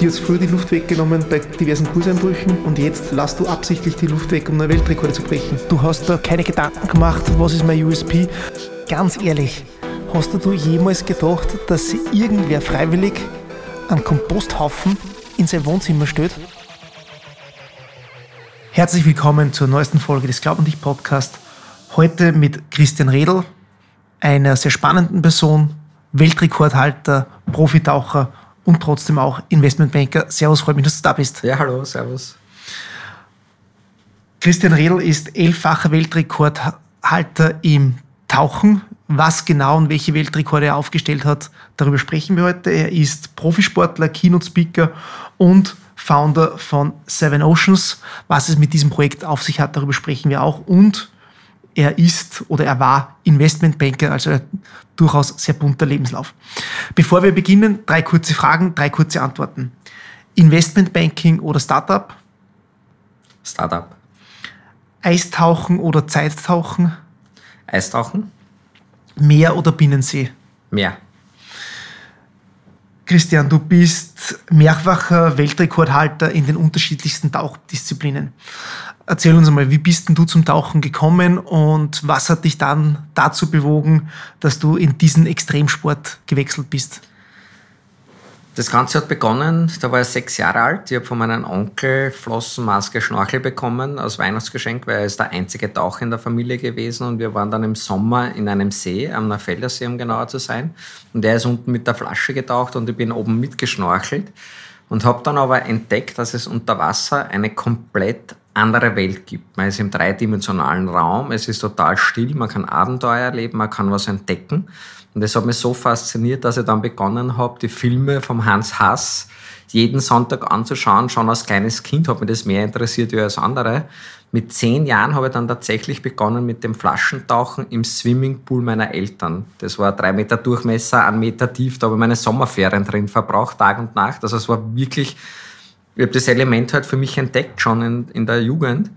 Dir ist früher die Luft weggenommen bei diversen Kurseinbrüchen und jetzt lasst du absichtlich die Luft weg, um neue Weltrekorde zu brechen. Du hast da keine Gedanken gemacht, was ist mein USP? Ganz ehrlich, hast du jemals gedacht, dass irgendwer freiwillig einen Komposthaufen in sein Wohnzimmer stellt? Herzlich willkommen zur neuesten Folge des Glaub und dich Podcast. Heute mit Christian Redl, einer sehr spannenden Person, Weltrekordhalter, Profitaucher und trotzdem auch Investmentbanker. Servus, freut mich, dass du da bist. Ja, hallo, servus. Christian Redl ist elffacher Weltrekordhalter im Tauchen. Was genau und welche Weltrekorde er aufgestellt hat, darüber sprechen wir heute. Er ist Profisportler, Keynote-Speaker und Founder von Seven Oceans. Was es mit diesem Projekt auf sich hat, darüber sprechen wir auch. Und er ist oder er war Investmentbanker, also durchaus sehr bunter Lebenslauf. Bevor wir beginnen, drei kurze Fragen, drei kurze Antworten. Investmentbanking oder Startup? Startup. Eistauchen oder Zeittauchen? Eistauchen. Meer oder Binnensee? Meer. Christian, du bist mehrfacher Weltrekordhalter in den unterschiedlichsten Tauchdisziplinen. Erzähl uns einmal, wie bist denn du zum Tauchen gekommen und was hat dich dann dazu bewogen, dass du in diesen Extremsport gewechselt bist? Das Ganze hat begonnen, da war ich sechs Jahre alt. Ich habe von meinem Onkel Flossen, Maske, Schnorchel bekommen als Weihnachtsgeschenk, weil er ist der einzige Taucher in der Familie gewesen und wir waren dann im Sommer in einem See, am Nafeldersee, um genauer zu sein. Und er ist unten mit der Flasche getaucht und ich bin oben mitgeschnorchelt und habe dann aber entdeckt, dass es unter Wasser eine komplett andere Welt gibt. Man ist im dreidimensionalen Raum, es ist total still, man kann Abenteuer erleben, man kann was entdecken. Und das hat mich so fasziniert, dass ich dann begonnen habe, die Filme vom Hans Hass jeden Sonntag anzuschauen. Schon als kleines Kind hat mich das mehr interessiert als andere. Mit zehn Jahren habe ich dann tatsächlich begonnen mit dem Flaschentauchen im Swimmingpool meiner Eltern. Das war drei Meter Durchmesser, ein Meter tief. Da habe ich meine Sommerferien drin verbraucht, Tag und Nacht. Also es war wirklich ich habe das Element halt für mich entdeckt schon in, in der Jugend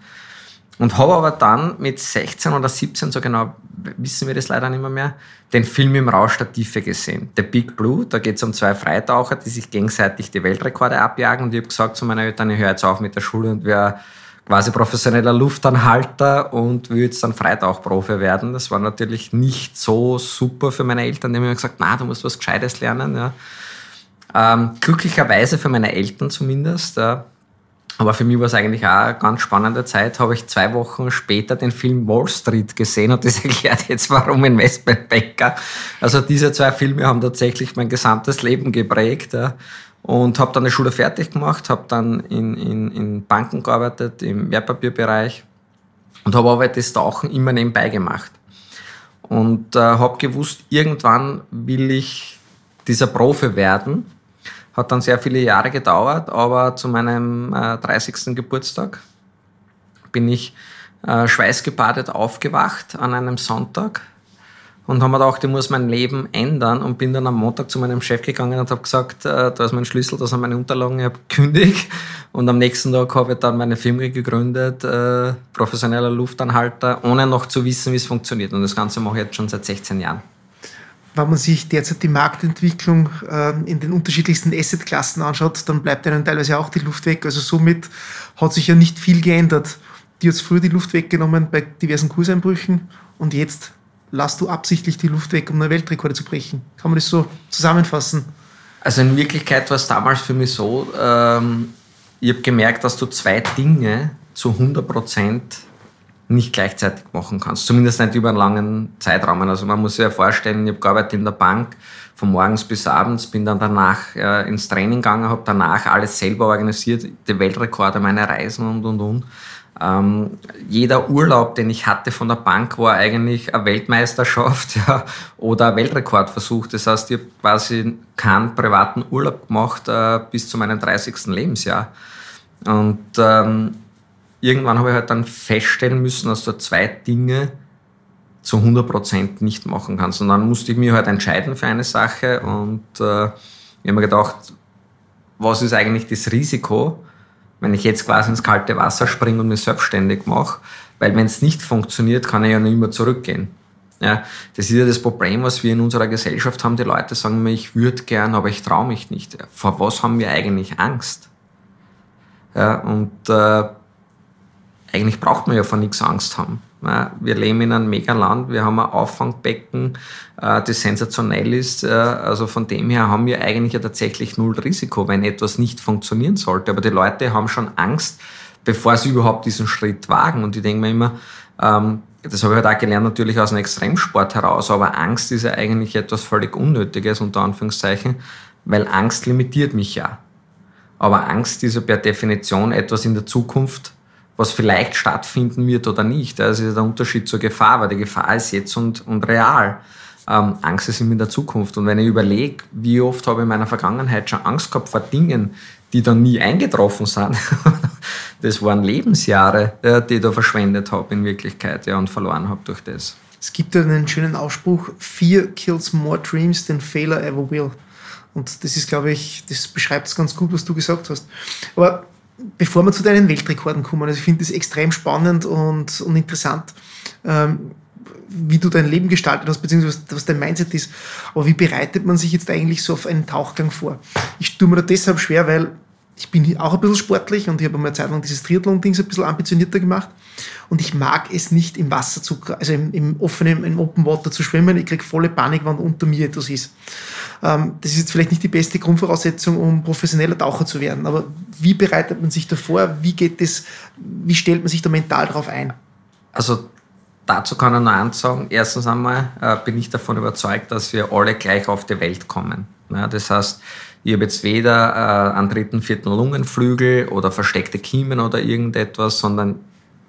und habe aber dann mit 16 oder 17, so genau wissen wir das leider nicht mehr, mehr den Film im Rausch der Tiefe gesehen. The Big Blue, da geht es um zwei Freitaucher, die sich gegenseitig die Weltrekorde abjagen und ich habe gesagt zu meinen Eltern, ich höre jetzt auf mit der Schule und wäre quasi professioneller Luftanhalter und will jetzt dann Freitauchprofi werden. Das war natürlich nicht so super für meine Eltern, die haben mir gesagt, na, du musst was Gescheites lernen. Ja. Ähm, glücklicherweise für meine Eltern zumindest. Äh, aber für mich war es eigentlich auch eine ganz spannende Zeit. Habe ich zwei Wochen später den Film Wall Street gesehen und das erklärt jetzt, warum Investmentbanker. Also diese zwei Filme haben tatsächlich mein gesamtes Leben geprägt. Ja. Und habe dann die Schule fertig gemacht, habe dann in, in, in Banken gearbeitet, im Wertpapierbereich und habe aber das Tauchen immer nebenbei gemacht. Und äh, habe gewusst, irgendwann will ich dieser Profi werden hat dann sehr viele Jahre gedauert, aber zu meinem äh, 30. Geburtstag bin ich äh, schweißgebadet aufgewacht an einem Sonntag und habe mir gedacht, ich muss mein Leben ändern und bin dann am Montag zu meinem Chef gegangen und habe gesagt, äh, da ist mein Schlüssel, da sind meine Unterlagen, ich habe gekündigt und am nächsten Tag habe ich dann meine Firma gegründet, äh, professioneller Luftanhalter, ohne noch zu wissen, wie es funktioniert und das Ganze mache ich jetzt schon seit 16 Jahren wenn man sich derzeit die Marktentwicklung äh, in den unterschiedlichsten Assetklassen anschaut, dann bleibt einem teilweise auch die Luft weg. Also somit hat sich ja nicht viel geändert. Die hat früher die Luft weggenommen bei diversen Kurseinbrüchen und jetzt lasst du absichtlich die Luft weg, um neue Weltrekorde zu brechen. Kann man das so zusammenfassen? Also in Wirklichkeit war es damals für mich so, ähm, ich habe gemerkt, dass du zwei Dinge zu 100 Prozent nicht gleichzeitig machen kannst. Zumindest nicht über einen langen Zeitraum. Also man muss sich ja vorstellen, ich habe gearbeitet in der Bank von morgens bis abends, bin dann danach äh, ins Training gegangen, habe danach alles selber organisiert, die Weltrekorde, meine Reisen und und und. Ähm, jeder Urlaub, den ich hatte von der Bank, war eigentlich eine Weltmeisterschaft ja, oder ein Weltrekordversuch. Das heißt, ich habe quasi keinen privaten Urlaub gemacht äh, bis zu meinem 30. Lebensjahr. Und ähm, irgendwann habe ich halt dann feststellen müssen, dass du zwei Dinge zu 100% nicht machen kannst. Und dann musste ich mich halt entscheiden für eine Sache und äh, ich habe mir gedacht, was ist eigentlich das Risiko, wenn ich jetzt quasi ins kalte Wasser springe und mich selbstständig mache? Weil wenn es nicht funktioniert, kann ich ja nicht mehr zurückgehen. Ja, das ist ja das Problem, was wir in unserer Gesellschaft haben. Die Leute sagen mir, ich würde gern, aber ich traue mich nicht. Vor was haben wir eigentlich Angst? Ja, und äh, eigentlich braucht man ja vor nichts Angst haben. Wir leben in einem Megaland, wir haben ein Auffangbecken, äh, das sensationell ist. Äh, also von dem her haben wir eigentlich ja tatsächlich null Risiko, wenn etwas nicht funktionieren sollte. Aber die Leute haben schon Angst, bevor sie überhaupt diesen Schritt wagen. Und ich denke mir immer, ähm, das habe ich halt auch gelernt natürlich aus dem Extremsport heraus, aber Angst ist ja eigentlich etwas völlig Unnötiges, unter Anführungszeichen, weil Angst limitiert mich ja. Aber Angst ist ja per Definition etwas in der Zukunft, was vielleicht stattfinden wird oder nicht. Das ist der Unterschied zur Gefahr, weil die Gefahr ist jetzt und, und real. Ähm, Angst ist immer in der Zukunft. Und wenn ich überlege, wie oft habe ich in meiner Vergangenheit schon Angst gehabt vor Dingen, die dann nie eingetroffen sind, das waren Lebensjahre, ja, die ich da verschwendet habe in Wirklichkeit ja, und verloren habe durch das. Es gibt ja einen schönen Ausspruch, Fear kills more dreams than failure ever will. Und das ist, glaube ich, das beschreibt es ganz gut, was du gesagt hast. Aber bevor wir zu deinen Weltrekorden kommen, also ich finde das extrem spannend und, und interessant, ähm, wie du dein Leben gestaltet hast, beziehungsweise was dein Mindset ist. Aber wie bereitet man sich jetzt eigentlich so auf einen Tauchgang vor? Ich tue mir da deshalb schwer, weil ich bin auch ein bisschen sportlich und ich habe eine Zeit lang dieses Triathlon-Ding ein bisschen ambitionierter gemacht. Und ich mag es nicht im Wasser zu, also im, im offenen, im Open Water zu schwimmen. Ich kriege volle Panik, wenn unter mir etwas ist. Ähm, das ist jetzt vielleicht nicht die beste Grundvoraussetzung, um professioneller Taucher zu werden. Aber wie bereitet man sich davor? Wie geht das, wie stellt man sich da mental darauf ein? Also dazu kann ich nur eins sagen. Erstens einmal äh, bin ich davon überzeugt, dass wir alle gleich auf die Welt kommen. Ja, das heißt, ich habe jetzt weder äh, einen dritten, vierten Lungenflügel oder versteckte Kiemen oder irgendetwas, sondern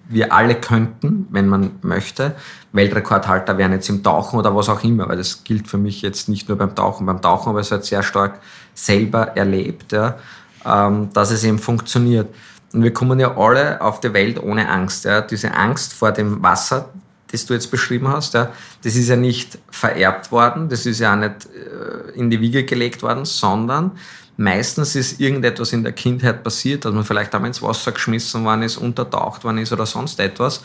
wir alle könnten, wenn man möchte, Weltrekordhalter werden jetzt im Tauchen oder was auch immer, weil das gilt für mich jetzt nicht nur beim Tauchen. Beim Tauchen ich es halt sehr stark selber erlebt, ja, ähm, dass es eben funktioniert. Und wir kommen ja alle auf die Welt ohne Angst. Ja. Diese Angst vor dem Wasser, das du jetzt beschrieben hast, ja, das ist ja nicht vererbt worden, das ist ja auch nicht äh, in die Wiege gelegt worden, sondern meistens ist irgendetwas in der Kindheit passiert, dass man vielleicht einmal ins Wasser geschmissen worden ist, untertaucht worden ist oder sonst etwas.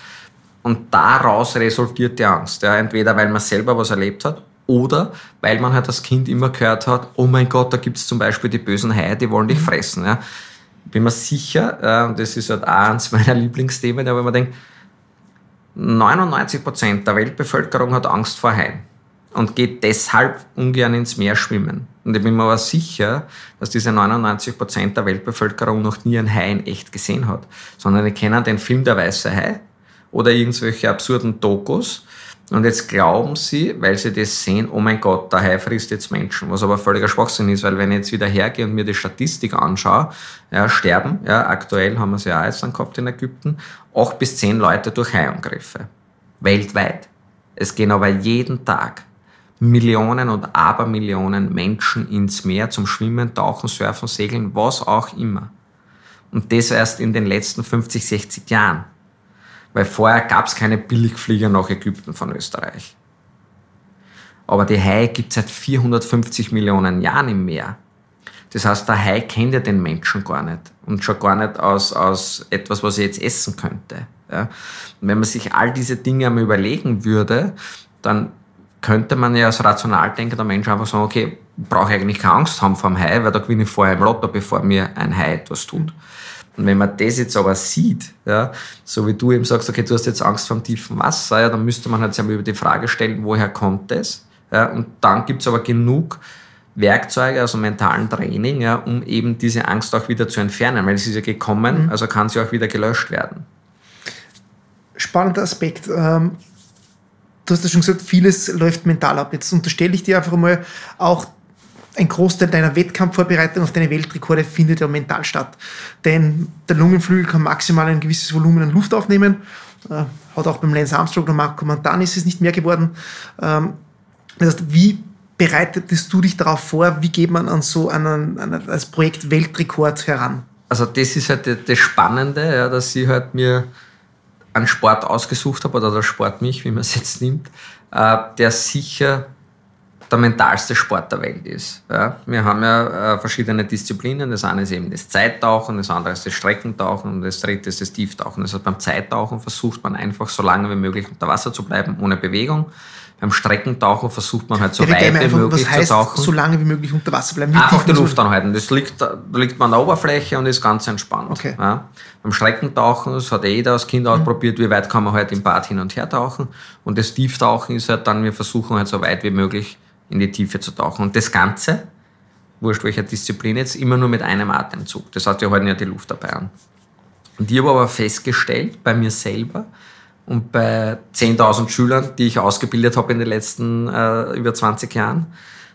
Und daraus resultiert die Angst. Ja, entweder weil man selber was erlebt hat oder weil man halt als Kind immer gehört hat, oh mein Gott, da gibt es zum Beispiel die bösen Haie, die wollen dich mhm. fressen. Ja. Bin mir sicher, und das ist halt auch eines meiner Lieblingsthemen, aber man denkt, 99 Prozent der Weltbevölkerung hat Angst vor Haien und geht deshalb ungern ins Meer schwimmen. Und ich bin mir aber sicher, dass diese 99 Prozent der Weltbevölkerung noch nie einen Hai in echt gesehen hat, sondern die kennen den Film Der Weiße Hai oder irgendwelche absurden Dokus. Und jetzt glauben sie, weil sie das sehen, oh mein Gott, der Hai frisst jetzt Menschen, was aber völliger Schwachsinn ist, weil wenn ich jetzt wieder hergehe und mir die Statistik anschaue, ja, sterben, ja, aktuell haben wir es ja auch jetzt dann gehabt in Ägypten, acht bis zehn Leute durch Haiangriffe. Weltweit. Es gehen aber jeden Tag Millionen und Abermillionen Menschen ins Meer zum Schwimmen, Tauchen, Surfen, Segeln, was auch immer. Und das erst in den letzten 50, 60 Jahren. Weil vorher gab es keine Billigflieger nach Ägypten von Österreich. Aber die Hai gibt es seit 450 Millionen Jahren im Meer. Das heißt, der Hai kennt ja den Menschen gar nicht und schon gar nicht aus, aus etwas, was er jetzt essen könnte. Ja? Und wenn man sich all diese Dinge einmal überlegen würde, dann könnte man ja als rational denkender Mensch einfach sagen, okay, brauche ich eigentlich keine Angst haben vor dem Hai, weil da gewinne ich vorher im Lotto, bevor mir ein Hai etwas tut. Und wenn man das jetzt aber sieht, ja, so wie du eben sagst, okay, du hast jetzt Angst vor dem tiefen Wasser, ja, dann müsste man halt sich über die Frage stellen, woher kommt das? Ja, und dann gibt es aber genug Werkzeuge, also mentalen Training, ja, um eben diese Angst auch wieder zu entfernen, weil sie ist ja gekommen, mhm. also kann sie auch wieder gelöscht werden. Spannender Aspekt. Ähm, du hast ja schon gesagt, vieles läuft mental ab. Jetzt unterstelle ich dir einfach mal, auch ein Großteil deiner Wettkampfvorbereitung auf deine Weltrekorde findet ja mental statt. Denn der Lungenflügel kann maximal ein gewisses Volumen an Luft aufnehmen. Äh, hat auch beim Lance Armstrong oder Marco Montan ist es nicht mehr geworden. Ähm, das heißt, wie bereitest du dich darauf vor? Wie geht man an so einen, an als Projekt Weltrekord heran? Also das ist halt das Spannende, ja, dass ich halt mir einen Sport ausgesucht habe, oder der Sport mich, wie man es jetzt nimmt, äh, der sicher der mentalste Sport der Welt ist. Ja, wir haben ja äh, verschiedene Disziplinen. Das eine ist eben das Zeittauchen, das andere ist das Streckentauchen und das dritte ist das Tieftauchen. Also beim Zeittauchen versucht man einfach so lange wie möglich unter Wasser zu bleiben, ohne Bewegung. Beim Streckentauchen versucht man halt so weit wie einfach, möglich was heißt, zu tauchen. So lange wie möglich unter Wasser bleiben. Einfach die Luft anhalten. Das liegt, da liegt man an der Oberfläche und ist ganz entspannt. Okay. Ja. Beim Streckentauchen, das hat eh jeder als Kind mhm. ausprobiert, wie weit kann man halt im Bad hin und her tauchen. Und das Tieftauchen ist halt dann, wir versuchen halt so weit wie möglich in die Tiefe zu tauchen. Und das Ganze, wurscht welcher Disziplin jetzt, immer nur mit einem Atemzug. Das heißt, wir halten ja die Luft dabei an. Und ich habe aber festgestellt, bei mir selber, und bei 10.000 Schülern, die ich ausgebildet habe in den letzten äh, über 20 Jahren,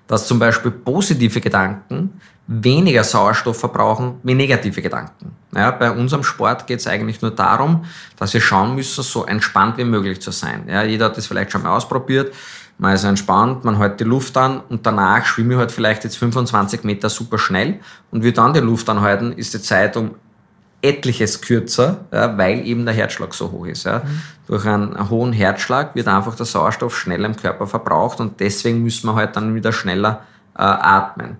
dass zum Beispiel positive Gedanken weniger Sauerstoff verbrauchen wie negative Gedanken. Ja, bei unserem Sport geht es eigentlich nur darum, dass wir schauen müssen, so entspannt wie möglich zu sein. Ja, jeder hat das vielleicht schon mal ausprobiert. Man ist entspannt, man hält die Luft an und danach schwimme ich halt vielleicht jetzt 25 Meter super schnell und wir dann die Luft anhalten, ist die Zeit um etliches kürzer, ja, weil eben der Herzschlag so hoch ist. Ja. Mhm. Durch einen hohen Herzschlag wird einfach der Sauerstoff schneller im Körper verbraucht und deswegen müssen wir halt dann wieder schneller äh, atmen.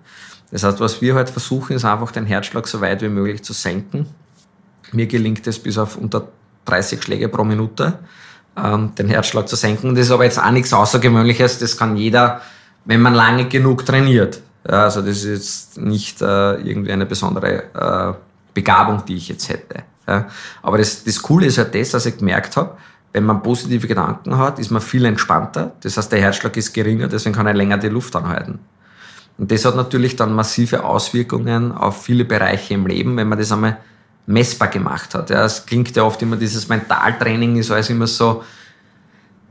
Das heißt, was wir halt versuchen, ist einfach den Herzschlag so weit wie möglich zu senken. Mir gelingt es bis auf unter 30 Schläge pro Minute, ähm, den Herzschlag zu senken. Das ist aber jetzt auch nichts Außergewöhnliches. Das kann jeder, wenn man lange genug trainiert. Ja, also das ist jetzt nicht äh, irgendwie eine besondere äh, Begabung, die ich jetzt hätte. Ja. Aber das, das Coole ist halt das, dass ich gemerkt habe, wenn man positive Gedanken hat, ist man viel entspannter. Das heißt, der Herzschlag ist geringer, deswegen kann er länger die Luft anhalten. Und das hat natürlich dann massive Auswirkungen auf viele Bereiche im Leben, wenn man das einmal messbar gemacht hat. Ja, es klingt ja oft immer, dieses Mentaltraining ist alles immer so,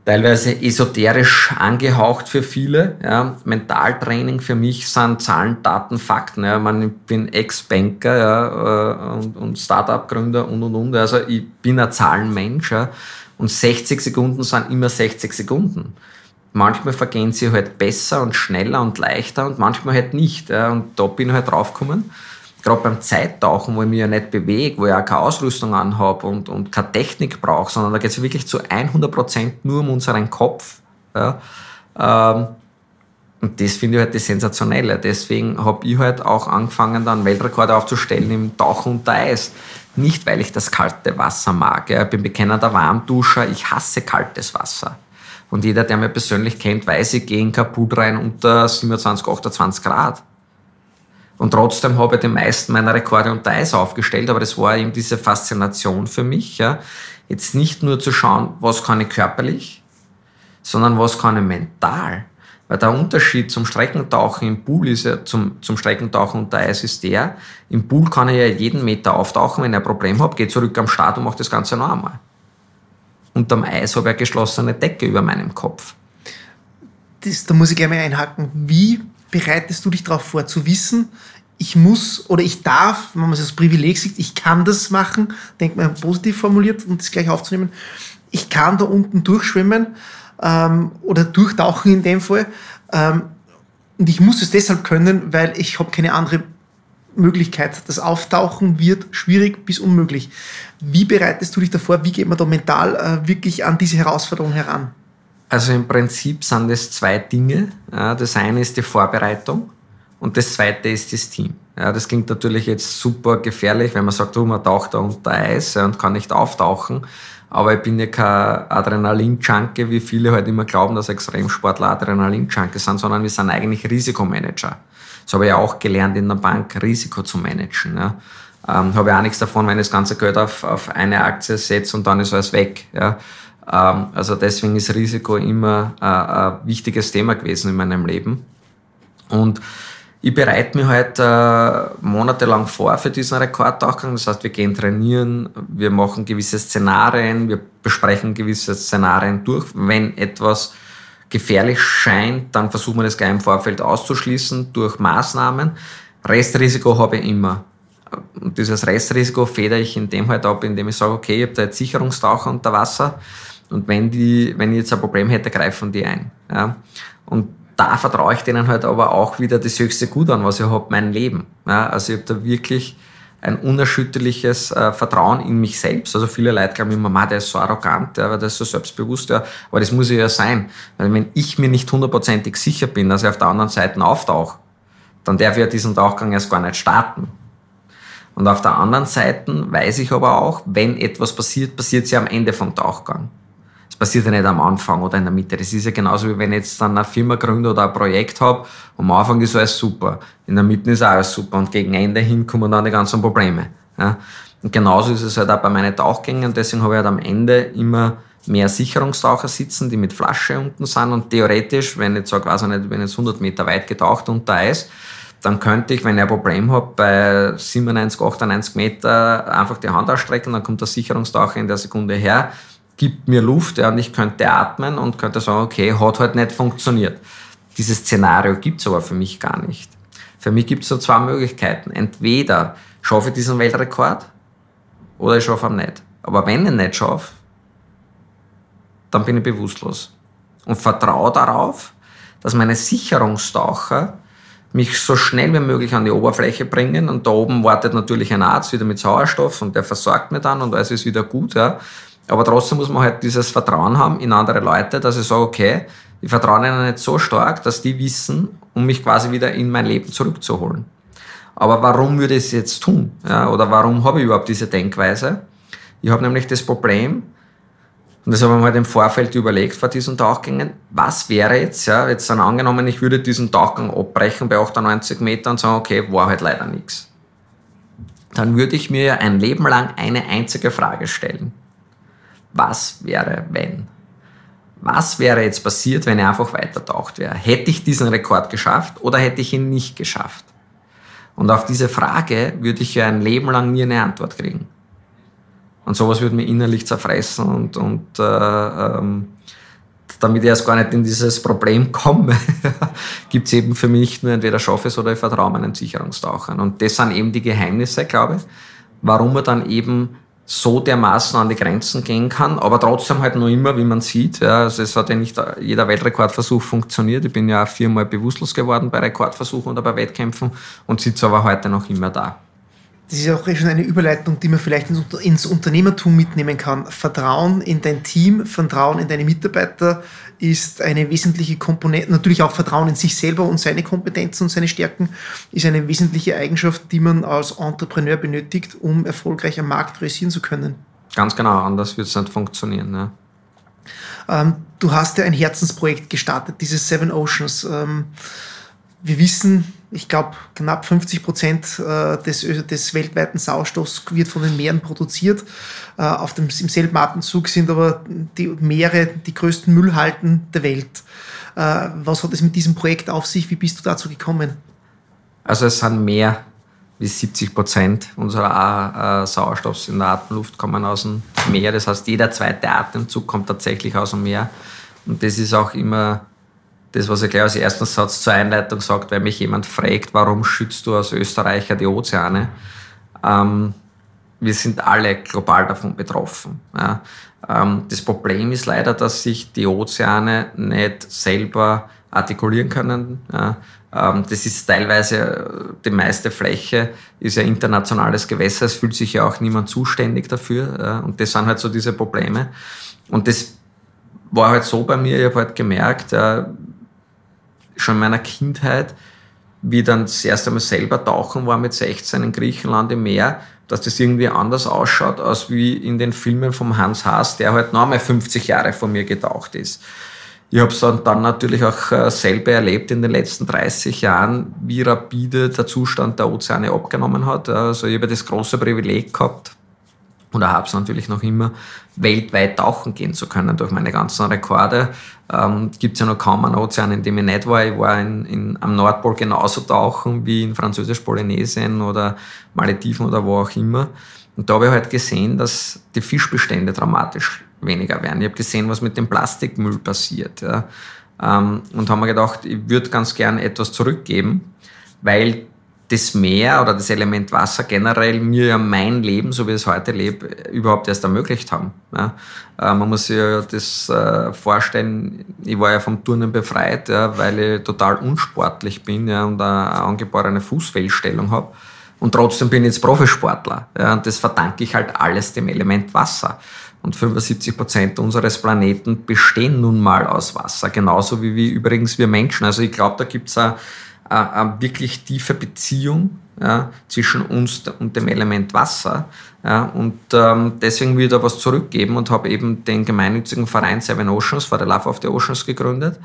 teilweise esoterisch angehaucht für viele. Ja. Mentaltraining für mich sind Zahlen, Daten, Fakten. Ja. Man, ich bin Ex-Banker ja, äh, und, und Startup-Gründer und und und. Also ich bin ein Zahlenmensch. Ja. Und 60 Sekunden sind immer 60 Sekunden. Manchmal vergehen sie halt besser und schneller und leichter und manchmal halt nicht. Ja. Und da bin ich halt draufgekommen gerade beim Zeittauchen, wo ich mich ja nicht bewege, wo ich auch keine Ausrüstung anhabe und, und keine Technik brauche, sondern da geht es wirklich zu 100% nur um unseren Kopf. Ja. Ähm, und das finde ich halt das Sensationelle. Deswegen habe ich halt auch angefangen, dann Weltrekorde aufzustellen im Tauchen unter Eis. Nicht, weil ich das kalte Wasser mag. Ja. Ich bin bekennender Warmduscher, ich hasse kaltes Wasser. Und jeder, der mich persönlich kennt, weiß, ich gehe in kaputt rein unter 27, 28 Grad. Und trotzdem habe ich die meisten meiner Rekorde unter Eis aufgestellt, aber das war eben diese Faszination für mich, ja. Jetzt nicht nur zu schauen, was kann ich körperlich, sondern was kann ich mental. Weil der Unterschied zum Streckentauchen im Pool ist ja, zum, zum Streckentauchen unter Eis ist der, im Pool kann ich ja jeden Meter auftauchen, wenn ich ein Problem habe, gehe zurück am Start und mache das Ganze noch einmal. Unterm Eis habe ich eine geschlossene Decke über meinem Kopf. Das, da muss ich gerne mal einhaken. Wie bereitest du dich darauf vor, zu wissen, ich muss oder ich darf, wenn man es als Privileg sieht, ich kann das machen, denkt man positiv formuliert, um das gleich aufzunehmen, ich kann da unten durchschwimmen ähm, oder durchtauchen in dem Fall. Ähm, und ich muss es deshalb können, weil ich habe keine andere Möglichkeit. Das Auftauchen wird schwierig bis unmöglich. Wie bereitest du dich davor? Wie geht man da mental äh, wirklich an diese Herausforderung heran? Also im Prinzip sind es zwei Dinge. Das eine ist die Vorbereitung und das zweite ist das Team. Ja, das klingt natürlich jetzt super gefährlich, wenn man sagt, oh, man taucht da unter Eis und kann nicht auftauchen. Aber ich bin ja kein Adrenalin-Junkie, wie viele halt immer glauben, dass Extremsportler Adrenalin-Junkie sind, sondern wir sind eigentlich Risikomanager. Das habe ich ja auch gelernt in der Bank, Risiko zu managen. Ja. Ähm, habe ich auch nichts davon, wenn ich das ganze Geld auf, auf eine Aktie setze und dann ist alles weg. Ja. Ähm, also deswegen ist Risiko immer äh, ein wichtiges Thema gewesen in meinem Leben. Und ich bereite mich halt äh, monatelang vor für diesen Rekordtauchgang. Das heißt, wir gehen trainieren, wir machen gewisse Szenarien, wir besprechen gewisse Szenarien durch. Wenn etwas gefährlich scheint, dann versuchen wir das gleich im Vorfeld auszuschließen durch Maßnahmen. Restrisiko habe ich immer. Und dieses Restrisiko federe ich in dem halt ab, indem ich sage, okay, ich habe da jetzt Sicherungstaucher unter Wasser und wenn, die, wenn ich jetzt ein Problem hätte, greifen die ein. Ja? Und da vertraue ich denen halt aber auch wieder das höchste Gut an, was ich habe, mein Leben. Ja? Also ich habe da wirklich ein unerschütterliches äh, Vertrauen in mich selbst. Also viele Leute glauben immer, Ma, der ist so arrogant, ja, der ist so selbstbewusst. Ja. Aber das muss ich ja sein. Weil wenn ich mir nicht hundertprozentig sicher bin, dass ich auf der anderen Seite auftauche, dann darf ich ja diesen Tauchgang erst gar nicht starten. Und auf der anderen Seite weiß ich aber auch, wenn etwas passiert, passiert es ja am Ende vom Tauchgang. Das passiert ja nicht am Anfang oder in der Mitte. Das ist ja genauso, wie wenn ich jetzt dann eine Firma gründe oder ein Projekt habe. Am Anfang ist alles super, in der Mitte ist alles super und gegen Ende hin kommen dann die ganzen Probleme. Ja. Und genauso ist es halt auch bei meinen Tauchgängen. Deswegen habe ich halt am Ende immer mehr Sicherungstaucher sitzen, die mit Flasche unten sind und theoretisch, wenn ich jetzt sage, weiß ich nicht, wenn ich jetzt 100 Meter weit getaucht unter Eis, dann könnte ich, wenn ich ein Problem habe, bei 97, 98 Meter einfach die Hand ausstrecken, dann kommt der Sicherungstaucher in der Sekunde her, gibt mir Luft ja, und ich könnte atmen und könnte sagen, okay, hat halt nicht funktioniert. Dieses Szenario gibt es aber für mich gar nicht. Für mich gibt es so zwei Möglichkeiten. Entweder schaffe ich diesen Weltrekord oder ich schaffe ihn nicht. Aber wenn ich ihn nicht schaffe, dann bin ich bewusstlos. Und vertraue darauf, dass meine Sicherungstaucher mich so schnell wie möglich an die Oberfläche bringen. Und da oben wartet natürlich ein Arzt wieder mit Sauerstoff und der versorgt mich dann und alles ist wieder gut. Ja. Aber trotzdem muss man halt dieses Vertrauen haben in andere Leute, dass ich sage, okay, ich vertraue ihnen nicht so stark, dass die wissen, um mich quasi wieder in mein Leben zurückzuholen. Aber warum würde ich es jetzt tun? Ja, oder warum habe ich überhaupt diese Denkweise? Ich habe nämlich das Problem, und das habe ich mir halt im Vorfeld überlegt vor diesen Tauchgängen, was wäre jetzt, ja, jetzt dann angenommen, ich würde diesen Tauchgang abbrechen bei 98 Metern und sagen, okay, war halt leider nichts. Dann würde ich mir ein Leben lang eine einzige Frage stellen. Was wäre, wenn? Was wäre jetzt passiert, wenn ich einfach weitertaucht wäre? Hätte ich diesen Rekord geschafft oder hätte ich ihn nicht geschafft? Und auf diese Frage würde ich ja ein Leben lang nie eine Antwort kriegen. Und sowas würde mir innerlich zerfressen und, und äh, ähm, damit ich erst gar nicht in dieses Problem komme, gibt es eben für mich nur entweder schaffe es oder ich vertraue meinen Sicherungstauchern. Und das sind eben die Geheimnisse, glaube ich, warum man dann eben so dermaßen an die Grenzen gehen kann, aber trotzdem halt nur immer, wie man sieht. Ja, also es hat ja nicht jeder Weltrekordversuch funktioniert. Ich bin ja viermal bewusstlos geworden bei Rekordversuchen oder bei Wettkämpfen und sitze aber heute noch immer da das ist auch schon eine Überleitung, die man vielleicht ins Unternehmertum mitnehmen kann. Vertrauen in dein Team, Vertrauen in deine Mitarbeiter ist eine wesentliche Komponente. Natürlich auch Vertrauen in sich selber und seine Kompetenzen und seine Stärken ist eine wesentliche Eigenschaft, die man als Entrepreneur benötigt, um erfolgreich am Markt realisieren zu können. Ganz genau, anders wird es nicht funktionieren. Ja. Ähm, du hast ja ein Herzensprojekt gestartet, dieses Seven Oceans. Ähm, wir wissen, ich glaube, knapp 50 Prozent äh, des, des weltweiten Sauerstoffs wird von den Meeren produziert. Äh, auf dem, Im selben Atemzug sind aber die Meere die größten Müllhalten der Welt. Äh, was hat es mit diesem Projekt auf sich? Wie bist du dazu gekommen? Also es sind mehr wie 70 Prozent unserer Sauerstoffs in der Atemluft kommen aus dem Meer. Das heißt, jeder zweite Atemzug kommt tatsächlich aus dem Meer. Und das ist auch immer das, was ich gleich als ersten Satz zur Einleitung sagt, wenn mich jemand fragt, warum schützt du als Österreicher die Ozeane? Ähm, wir sind alle global davon betroffen. Ja. Ähm, das Problem ist leider, dass sich die Ozeane nicht selber artikulieren können. Ja. Ähm, das ist teilweise, die meiste Fläche ist ja internationales Gewässer, es fühlt sich ja auch niemand zuständig dafür. Ja. Und das sind halt so diese Probleme. Und das war halt so bei mir, ich habe halt gemerkt, schon in meiner Kindheit, wie dann das erste Mal selber tauchen war mit 16 in Griechenland im Meer, dass das irgendwie anders ausschaut, als wie in den Filmen vom Hans Haas, der halt noch einmal 50 Jahre vor mir getaucht ist. Ich habe es dann natürlich auch äh, selber erlebt in den letzten 30 Jahren, wie rapide der Zustand der Ozeane abgenommen hat. Also ich habe das große Privileg gehabt, oder habe es natürlich noch immer, weltweit tauchen gehen zu können durch meine ganzen Rekorde. Ähm, Gibt es ja noch kaum einen Ozean, in dem ich nicht war. Ich war in, in, am Nordpol genauso tauchen wie in Französisch-Polynesien oder Malediven oder wo auch immer. Und da habe ich halt gesehen, dass die Fischbestände dramatisch weniger werden. Ich habe gesehen, was mit dem Plastikmüll passiert. Ja. Ähm, und habe mir gedacht, ich würde ganz gern etwas zurückgeben, weil das Meer oder das Element Wasser generell mir ja mein Leben, so wie ich es heute lebe, überhaupt erst ermöglicht haben. Ja. Äh, man muss sich ja das äh, vorstellen, ich war ja vom Turnen befreit, ja, weil ich total unsportlich bin ja, und eine angeborene Fußfehlstellung habe. Und trotzdem bin ich jetzt Profisportler. Ja, und das verdanke ich halt alles dem Element Wasser. Und 75 Prozent unseres Planeten bestehen nun mal aus Wasser, genauso wie wir übrigens wir Menschen. Also ich glaube, da gibt es eine wirklich tiefe Beziehung ja, zwischen uns und dem Element Wasser. Ja, und ähm, deswegen will ich da was zurückgeben und habe eben den gemeinnützigen Verein Seven Oceans for the Love of the Oceans gegründet,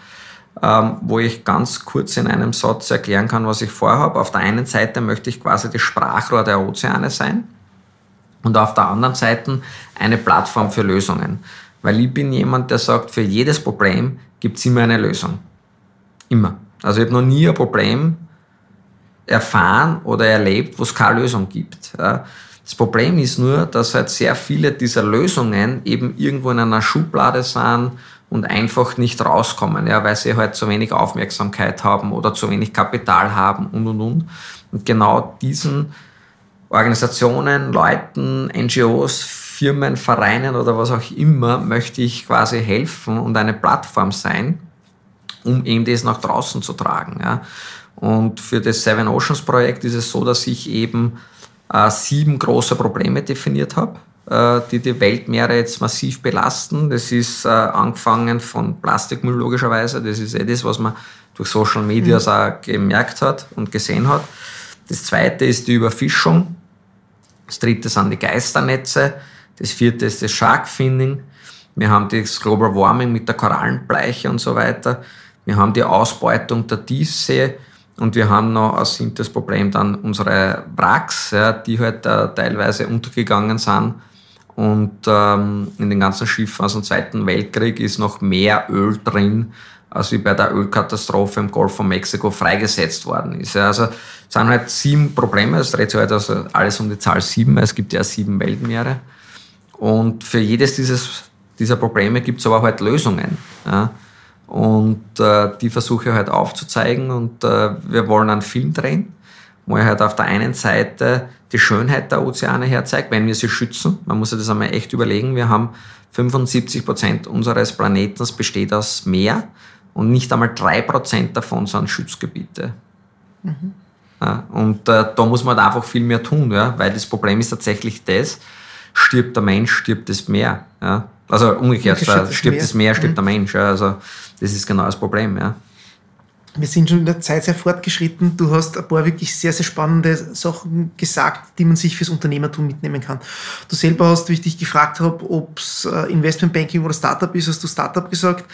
ähm, wo ich ganz kurz in einem Satz erklären kann, was ich vorhabe. Auf der einen Seite möchte ich quasi das Sprachrohr der Ozeane sein und auf der anderen Seite eine Plattform für Lösungen. Weil ich bin jemand, der sagt, für jedes Problem gibt es immer eine Lösung. Immer. Also ich habe noch nie ein Problem erfahren oder erlebt, wo es keine Lösung gibt. Das Problem ist nur, dass halt sehr viele dieser Lösungen eben irgendwo in einer Schublade sind und einfach nicht rauskommen, ja, weil sie halt zu wenig Aufmerksamkeit haben oder zu wenig Kapital haben und und und. Und genau diesen Organisationen, Leuten, NGOs, Firmen, Vereinen oder was auch immer möchte ich quasi helfen und eine Plattform sein, um eben das nach draußen zu tragen. Ja. Und für das Seven Oceans Projekt ist es so, dass ich eben äh, sieben große Probleme definiert habe, äh, die die Weltmeere jetzt massiv belasten. Das ist äh, angefangen von Plastikmüll logischerweise. Das ist eh das, was man durch Social Media mhm. auch gemerkt hat und gesehen hat. Das zweite ist die Überfischung. Das dritte sind die Geisternetze. Das vierte ist das Sharkfinning. Wir haben das Global Warming mit der Korallenbleiche und so weiter. Wir haben die Ausbeutung der Tiefsee und wir haben noch als siebtes Problem dann unsere Wracks, ja, die halt äh, teilweise untergegangen sind. Und ähm, in den ganzen Schiffen aus dem Zweiten Weltkrieg ist noch mehr Öl drin, als wie bei der Ölkatastrophe im Golf von Mexiko freigesetzt worden ist. Also es sind halt sieben Probleme, es dreht sich halt also alles um die Zahl sieben, es gibt ja sieben Weltmeere. Und für jedes dieses, dieser Probleme gibt es aber halt Lösungen. Ja. Und äh, die versuche ich halt aufzuzeigen und äh, wir wollen einen Film drehen, wo ich halt auf der einen Seite die Schönheit der Ozeane herzeigt, wenn wir sie schützen. Man muss sich das einmal echt überlegen. Wir haben 75 Prozent unseres Planeten besteht aus Meer und nicht einmal drei Prozent davon sind Schutzgebiete. Mhm. Ja, und äh, da muss man halt einfach viel mehr tun, ja, weil das Problem ist tatsächlich das, stirbt der Mensch, stirbt das Meer. Ja. Also umgekehrt, stirbt, stirbt das Meer, stirbt mhm. der Mensch. Ja. Also das ist genau das Problem. Ja. Wir sind schon in der Zeit sehr fortgeschritten. Du hast ein paar wirklich sehr, sehr spannende Sachen gesagt, die man sich fürs Unternehmertum mitnehmen kann. Du selber hast, wie ich dich gefragt habe, ob es äh, Investmentbanking oder Startup ist, hast du Startup gesagt.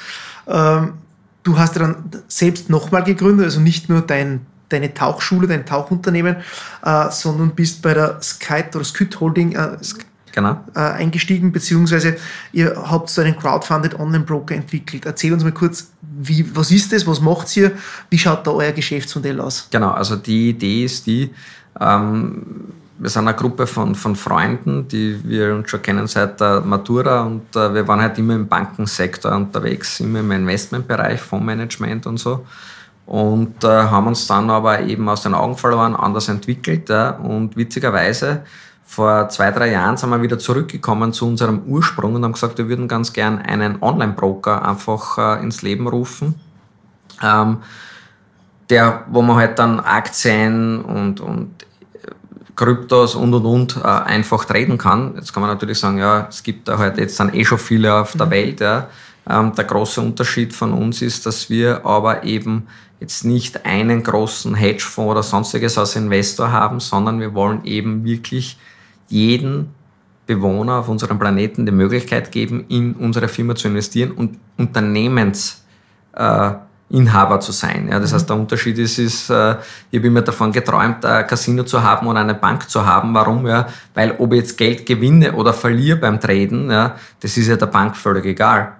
Ähm, du hast dann selbst nochmal gegründet, also nicht nur dein, deine Tauchschule, dein Tauchunternehmen, äh, sondern bist bei der Skype oder Skyt Holding, äh, genau. äh, eingestiegen, beziehungsweise ihr habt so einen Crowdfunded Online-Broker entwickelt. Erzähl uns mal kurz, wie, was ist das, was macht ihr, wie schaut da euer Geschäftsmodell aus? Genau, also die Idee ist die, ähm, wir sind eine Gruppe von, von Freunden, die wir uns schon kennen seit der Matura und äh, wir waren halt immer im Bankensektor unterwegs, immer im Investmentbereich, Fondsmanagement und so. Und äh, haben uns dann aber eben aus den Augen verloren, anders entwickelt. Ja, und witzigerweise vor zwei, drei Jahren sind wir wieder zurückgekommen zu unserem Ursprung und haben gesagt, wir würden ganz gern einen Online-Broker einfach äh, ins Leben rufen. Ähm, der, wo man halt dann Aktien und, und Kryptos und und und äh, einfach traden kann. Jetzt kann man natürlich sagen, ja, es gibt da halt jetzt dann eh schon viele auf der mhm. Welt. Ja. Ähm, der große Unterschied von uns ist, dass wir aber eben jetzt nicht einen großen Hedgefonds oder sonstiges als Investor haben, sondern wir wollen eben wirklich jeden Bewohner auf unserem Planeten die Möglichkeit geben, in unsere Firma zu investieren und Unternehmensinhaber äh, zu sein. Ja, das heißt, der Unterschied ist, ist äh, ich habe immer davon geträumt, ein Casino zu haben oder eine Bank zu haben. Warum? Ja, weil ob ich jetzt Geld gewinne oder verliere beim Traden, ja, das ist ja der Bank völlig egal.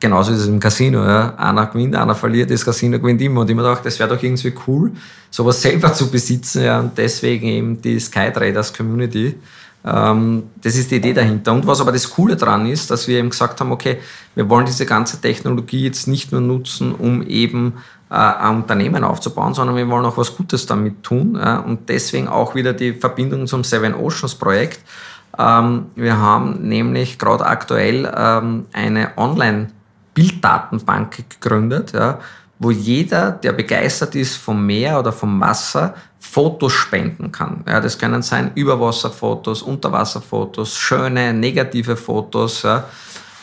Genauso ist es im Casino. Ja. Einer gewinnt, einer verliert, das Casino gewinnt immer. Und ich mir dachte, das wäre doch irgendwie cool, sowas selber zu besitzen. Ja. Und deswegen eben die Skytraders Community. Ähm, das ist die Idee dahinter. Und was aber das Coole daran ist, dass wir eben gesagt haben, okay, wir wollen diese ganze Technologie jetzt nicht nur nutzen, um eben äh, ein Unternehmen aufzubauen, sondern wir wollen auch was Gutes damit tun. Ja. Und deswegen auch wieder die Verbindung zum Seven Oceans Projekt. Ähm, wir haben nämlich gerade aktuell ähm, eine Online- Bilddatenbank gegründet, ja, wo jeder, der begeistert ist vom Meer oder vom Wasser, Fotos spenden kann. Ja, das können sein Überwasserfotos, Unterwasserfotos, schöne, negative Fotos. Ja.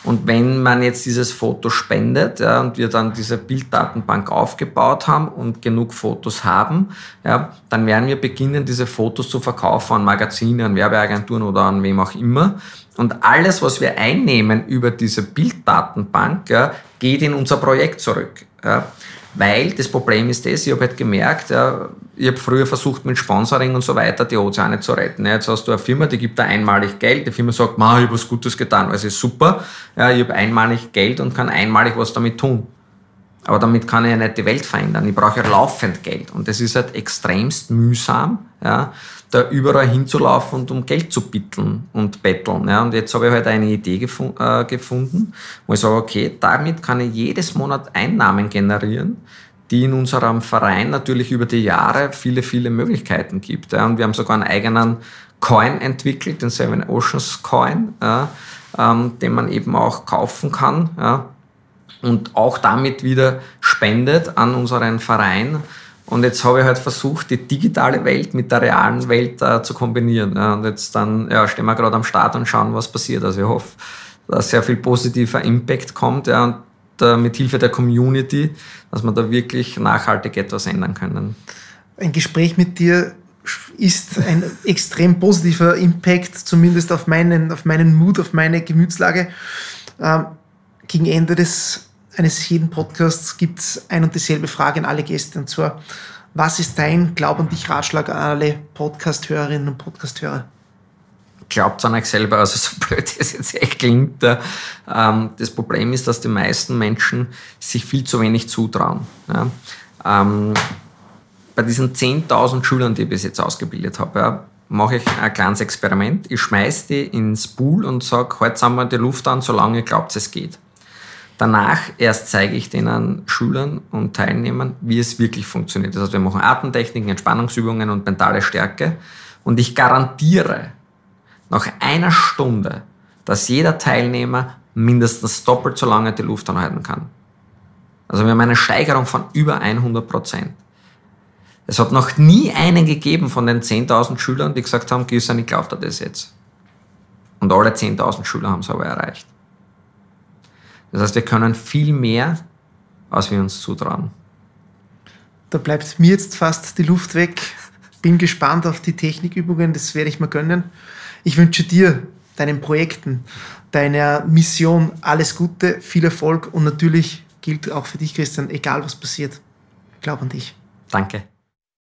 Und wenn man jetzt dieses Foto spendet ja, und wir dann diese Bilddatenbank aufgebaut haben und genug Fotos haben, ja, dann werden wir beginnen, diese Fotos zu verkaufen an Magazine, an Werbeagenturen oder an wem auch immer. Und alles, was wir einnehmen über diese Bilddatenbank, ja, geht in unser Projekt zurück. Ja. Weil das Problem ist das, ich habe halt gemerkt, ja, ich habe früher versucht mit Sponsoring und so weiter die Ozeane zu retten. Ja, jetzt hast du eine Firma, die gibt da einmalig Geld, die Firma sagt, ich habe was Gutes getan, es ist super, ja, ich habe einmalig Geld und kann einmalig was damit tun. Aber damit kann ich ja nicht die Welt verändern. Ich brauche ja laufend Geld. Und das ist halt extremst mühsam, ja, da überall hinzulaufen und um Geld zu bitteln und betteln. Ja. Und jetzt habe ich halt eine Idee gefu äh, gefunden, wo ich sage, okay, damit kann ich jedes Monat Einnahmen generieren, die in unserem Verein natürlich über die Jahre viele, viele Möglichkeiten gibt. Ja. Und wir haben sogar einen eigenen Coin entwickelt, den Seven Oceans Coin, ja, ähm, den man eben auch kaufen kann. Ja und auch damit wieder spendet an unseren Verein. Und jetzt habe ich halt versucht, die digitale Welt mit der realen Welt äh, zu kombinieren. Ja, und jetzt dann ja, stehen wir gerade am Start und schauen, was passiert. Also ich hoffe, dass sehr viel positiver Impact kommt ja, und äh, mit Hilfe der Community, dass wir da wirklich nachhaltig etwas ändern können. Ein Gespräch mit dir ist ein extrem positiver Impact, zumindest auf meinen, auf meinen Mut, auf meine Gemütslage. Ähm, gegen Ende des eines jeden Podcasts gibt es ein und dieselbe Frage an alle Gäste. Und zwar, was ist dein Glaub an dich Ratschlag an alle Podcast-Hörerinnen und Podcast-Hörer? Glaubt an euch selber, also so blöd es jetzt echt klingt. Ähm, das Problem ist, dass die meisten Menschen sich viel zu wenig zutrauen. Ähm, bei diesen 10.000 Schülern, die ich bis jetzt ausgebildet habe, mache ich ein kleines Experiment. Ich schmeiße die ins Pool und sage, heute haben wir die Luft an, solange ihr glaubt, es geht. Danach erst zeige ich den Schülern und Teilnehmern, wie es wirklich funktioniert. Das heißt, wir machen Atemtechniken, Entspannungsübungen und mentale Stärke. Und ich garantiere nach einer Stunde, dass jeder Teilnehmer mindestens doppelt so lange die Luft anhalten kann. Also wir haben eine Steigerung von über 100 Prozent. Es hat noch nie einen gegeben von den 10.000 Schülern, die gesagt haben, Gießen, ich glaube dir das jetzt. Und alle 10.000 Schüler haben es aber erreicht. Das heißt, wir können viel mehr, als wir uns zutrauen. Da bleibt mir jetzt fast die Luft weg. Bin gespannt auf die Technikübungen, das werde ich mir gönnen. Ich wünsche dir, deinen Projekten, deiner Mission alles Gute, viel Erfolg und natürlich gilt auch für dich, Christian, egal was passiert, glaub an dich. Danke.